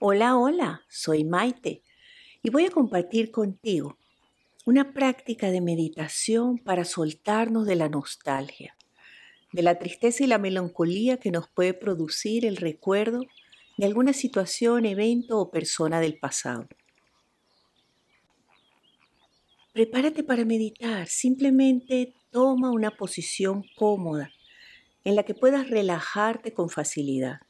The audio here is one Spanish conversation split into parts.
Hola, hola, soy Maite y voy a compartir contigo una práctica de meditación para soltarnos de la nostalgia, de la tristeza y la melancolía que nos puede producir el recuerdo de alguna situación, evento o persona del pasado. Prepárate para meditar, simplemente toma una posición cómoda en la que puedas relajarte con facilidad.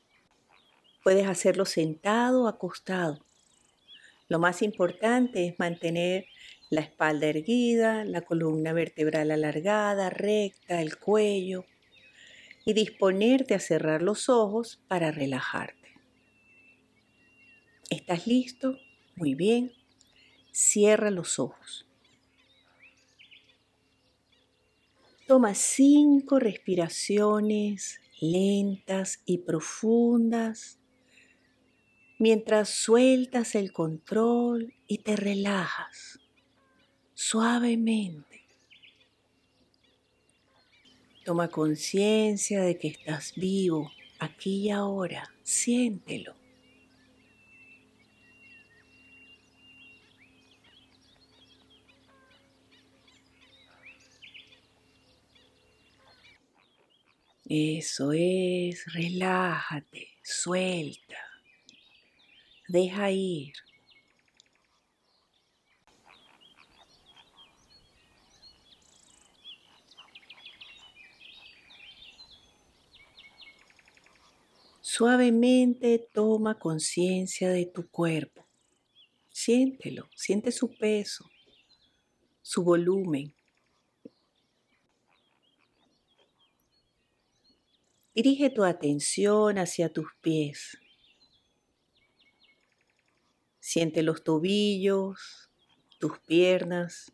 Puedes hacerlo sentado o acostado. Lo más importante es mantener la espalda erguida, la columna vertebral alargada, recta, el cuello y disponerte a cerrar los ojos para relajarte. ¿Estás listo? Muy bien. Cierra los ojos. Toma cinco respiraciones lentas y profundas mientras sueltas el control y te relajas suavemente. Toma conciencia de que estás vivo aquí y ahora. Siéntelo. Eso es, relájate, suelta. Deja ir. Suavemente toma conciencia de tu cuerpo. Siéntelo, siente su peso, su volumen. Dirige tu atención hacia tus pies. Siente los tobillos, tus piernas.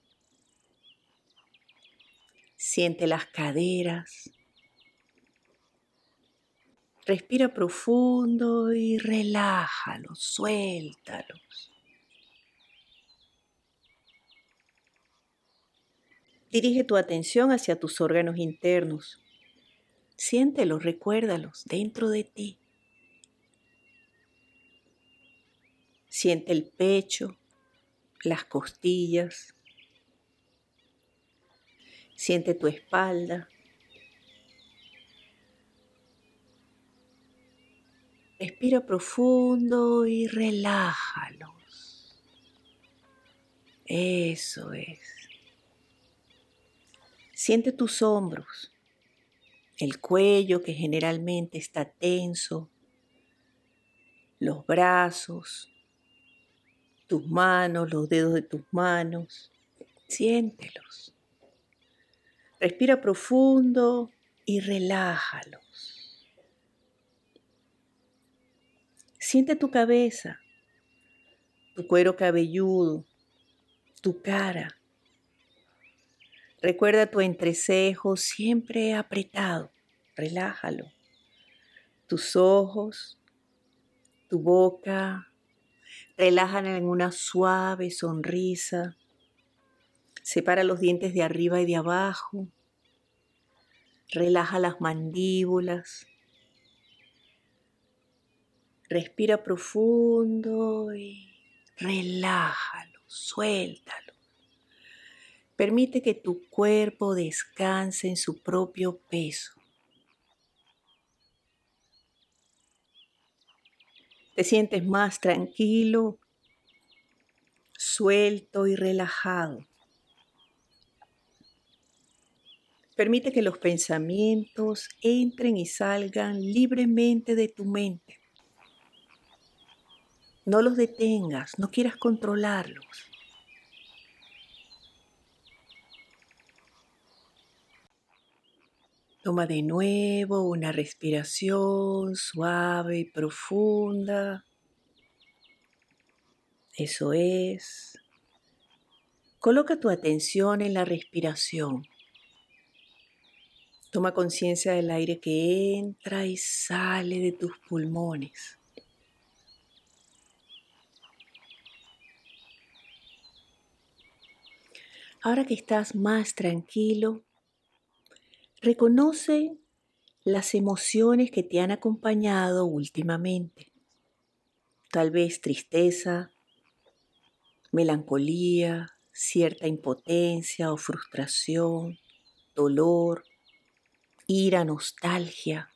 Siente las caderas. Respira profundo y relájalos, suéltalos. Dirige tu atención hacia tus órganos internos. Siéntelos, recuérdalos dentro de ti. Siente el pecho, las costillas. Siente tu espalda. Respira profundo y relájalos. Eso es. Siente tus hombros, el cuello que generalmente está tenso, los brazos, tus manos, los dedos de tus manos. Siéntelos. Respira profundo y relájalos. Siente tu cabeza, tu cuero cabelludo, tu cara. Recuerda tu entrecejo siempre apretado. Relájalo. Tus ojos, tu boca, Relájala en una suave sonrisa. Separa los dientes de arriba y de abajo. Relaja las mandíbulas. Respira profundo y relájalo, suéltalo. Permite que tu cuerpo descanse en su propio peso. Te sientes más tranquilo, suelto y relajado. Permite que los pensamientos entren y salgan libremente de tu mente. No los detengas, no quieras controlarlos. Toma de nuevo una respiración suave y profunda. Eso es. Coloca tu atención en la respiración. Toma conciencia del aire que entra y sale de tus pulmones. Ahora que estás más tranquilo, Reconoce las emociones que te han acompañado últimamente. tal vez tristeza, melancolía, cierta impotencia o frustración, dolor, ira, nostalgia.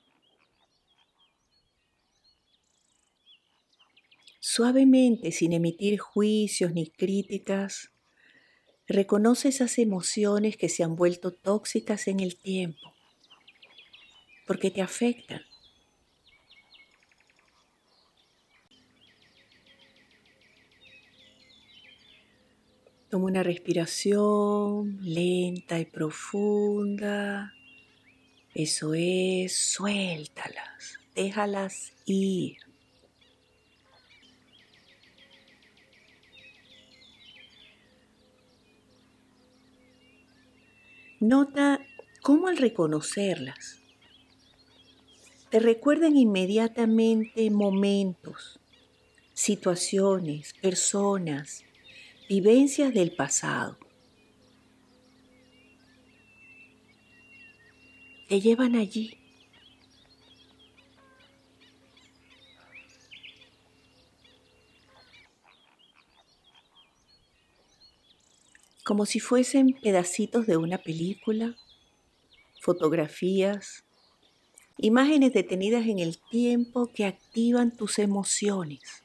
Suavemente, sin emitir juicios ni críticas, reconoce esas emociones que se han vuelto tóxicas en el tiempo, porque te afectan. Toma una respiración lenta y profunda. Eso es, suéltalas, déjalas ir. Nota cómo al reconocerlas te recuerdan inmediatamente momentos, situaciones, personas, vivencias del pasado. Te llevan allí. Como si fuesen pedacitos de una película, fotografías, imágenes detenidas en el tiempo que activan tus emociones.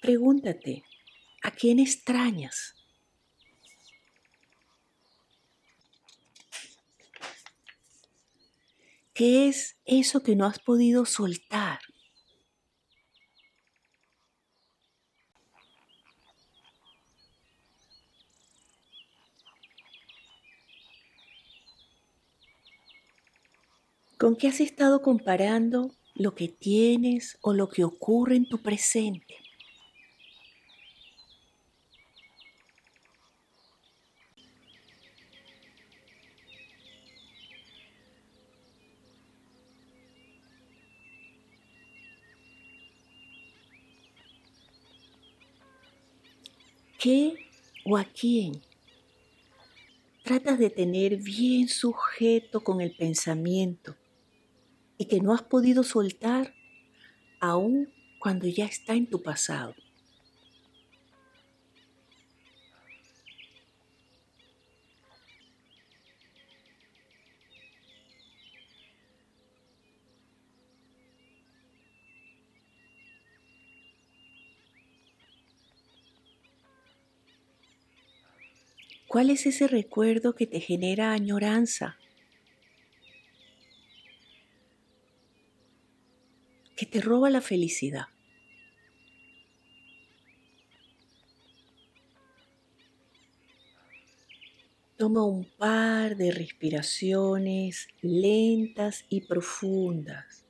Pregúntate, ¿a quién extrañas? ¿Qué es eso que no has podido soltar? ¿Con qué has estado comparando lo que tienes o lo que ocurre en tu presente? Qué o a quién tratas de tener bien sujeto con el pensamiento y que no has podido soltar aún cuando ya está en tu pasado. ¿Cuál es ese recuerdo que te genera añoranza? Que te roba la felicidad. Toma un par de respiraciones lentas y profundas,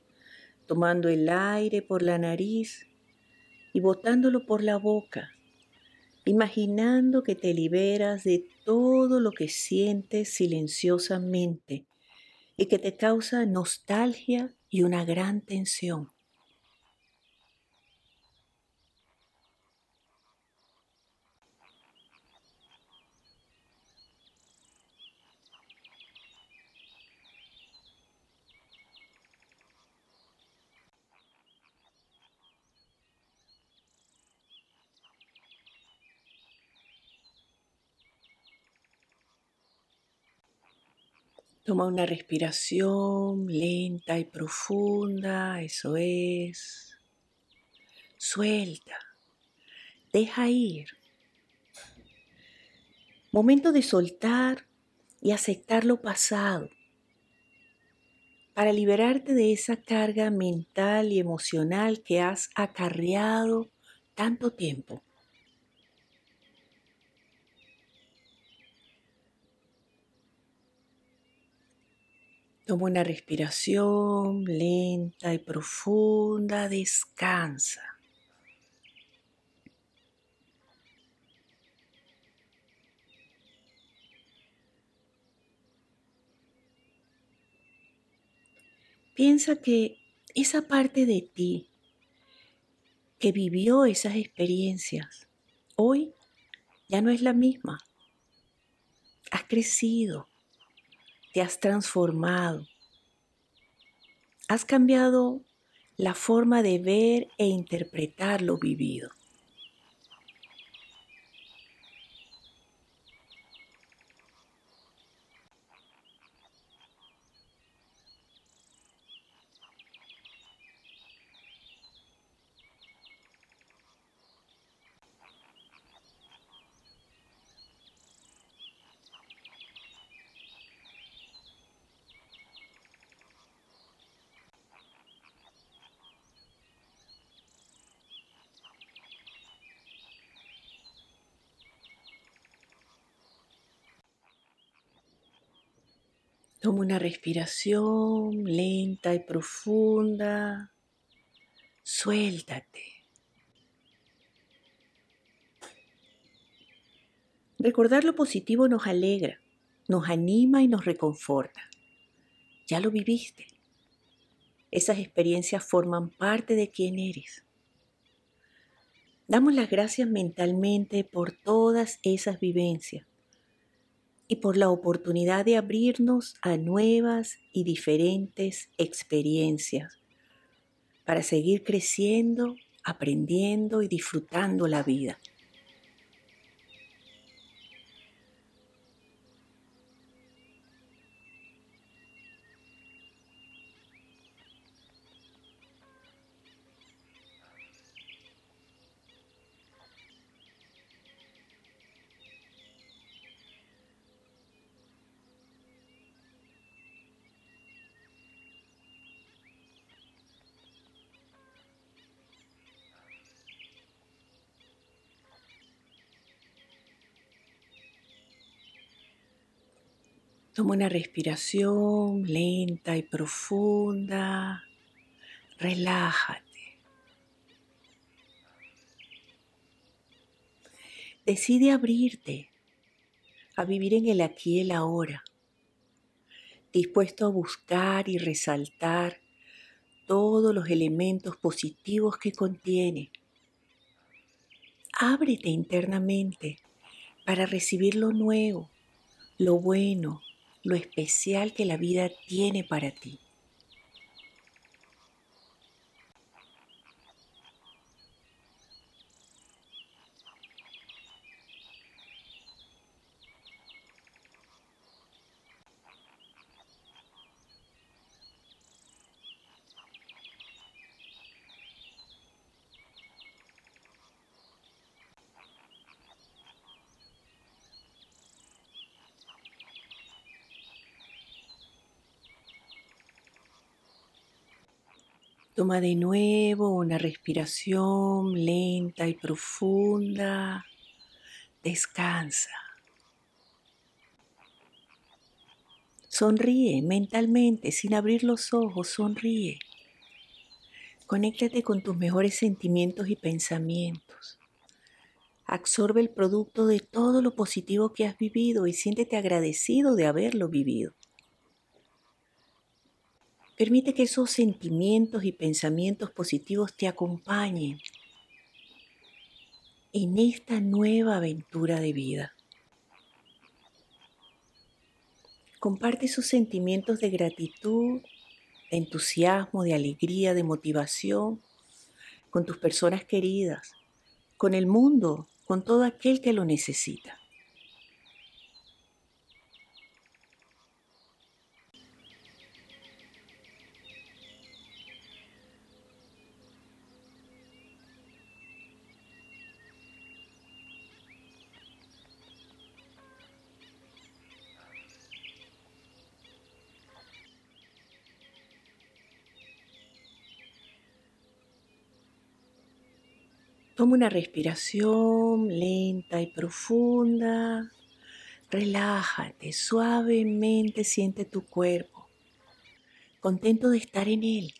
tomando el aire por la nariz y botándolo por la boca imaginando que te liberas de todo lo que sientes silenciosamente y que te causa nostalgia y una gran tensión. Toma una respiración lenta y profunda, eso es. Suelta, deja ir. Momento de soltar y aceptar lo pasado para liberarte de esa carga mental y emocional que has acarreado tanto tiempo. Toma una respiración lenta y profunda, descansa. Piensa que esa parte de ti que vivió esas experiencias, hoy ya no es la misma. Has crecido, te has transformado. Has cambiado la forma de ver e interpretar lo vivido. Toma una respiración lenta y profunda. Suéltate. Recordar lo positivo nos alegra, nos anima y nos reconforta. Ya lo viviste. Esas experiencias forman parte de quién eres. Damos las gracias mentalmente por todas esas vivencias y por la oportunidad de abrirnos a nuevas y diferentes experiencias para seguir creciendo, aprendiendo y disfrutando la vida. Toma una respiración lenta y profunda. Relájate. Decide abrirte a vivir en el aquí y el ahora, dispuesto a buscar y resaltar todos los elementos positivos que contiene. Ábrete internamente para recibir lo nuevo, lo bueno, lo especial que la vida tiene para ti. Toma de nuevo una respiración lenta y profunda. Descansa. Sonríe mentalmente sin abrir los ojos, sonríe. Conéctate con tus mejores sentimientos y pensamientos. Absorbe el producto de todo lo positivo que has vivido y siéntete agradecido de haberlo vivido. Permite que esos sentimientos y pensamientos positivos te acompañen en esta nueva aventura de vida. Comparte esos sentimientos de gratitud, de entusiasmo, de alegría, de motivación con tus personas queridas, con el mundo, con todo aquel que lo necesita. Toma una respiración lenta y profunda. Relájate, suavemente siente tu cuerpo, contento de estar en él,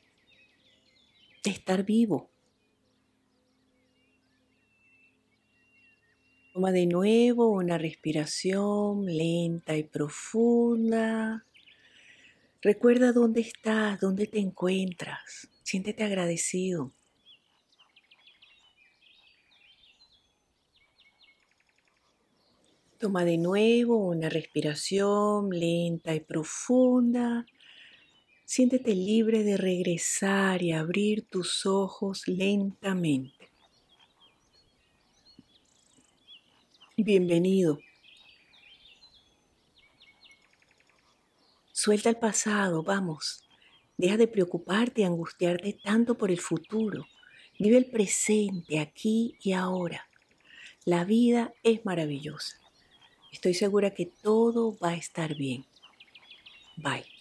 de estar vivo. Toma de nuevo una respiración lenta y profunda. Recuerda dónde estás, dónde te encuentras. Siéntete agradecido. Toma de nuevo una respiración lenta y profunda. Siéntete libre de regresar y abrir tus ojos lentamente. Bienvenido. Suelta el pasado, vamos. Deja de preocuparte y angustiarte tanto por el futuro. Vive el presente, aquí y ahora. La vida es maravillosa. Estoy segura que todo va a estar bien. Bye.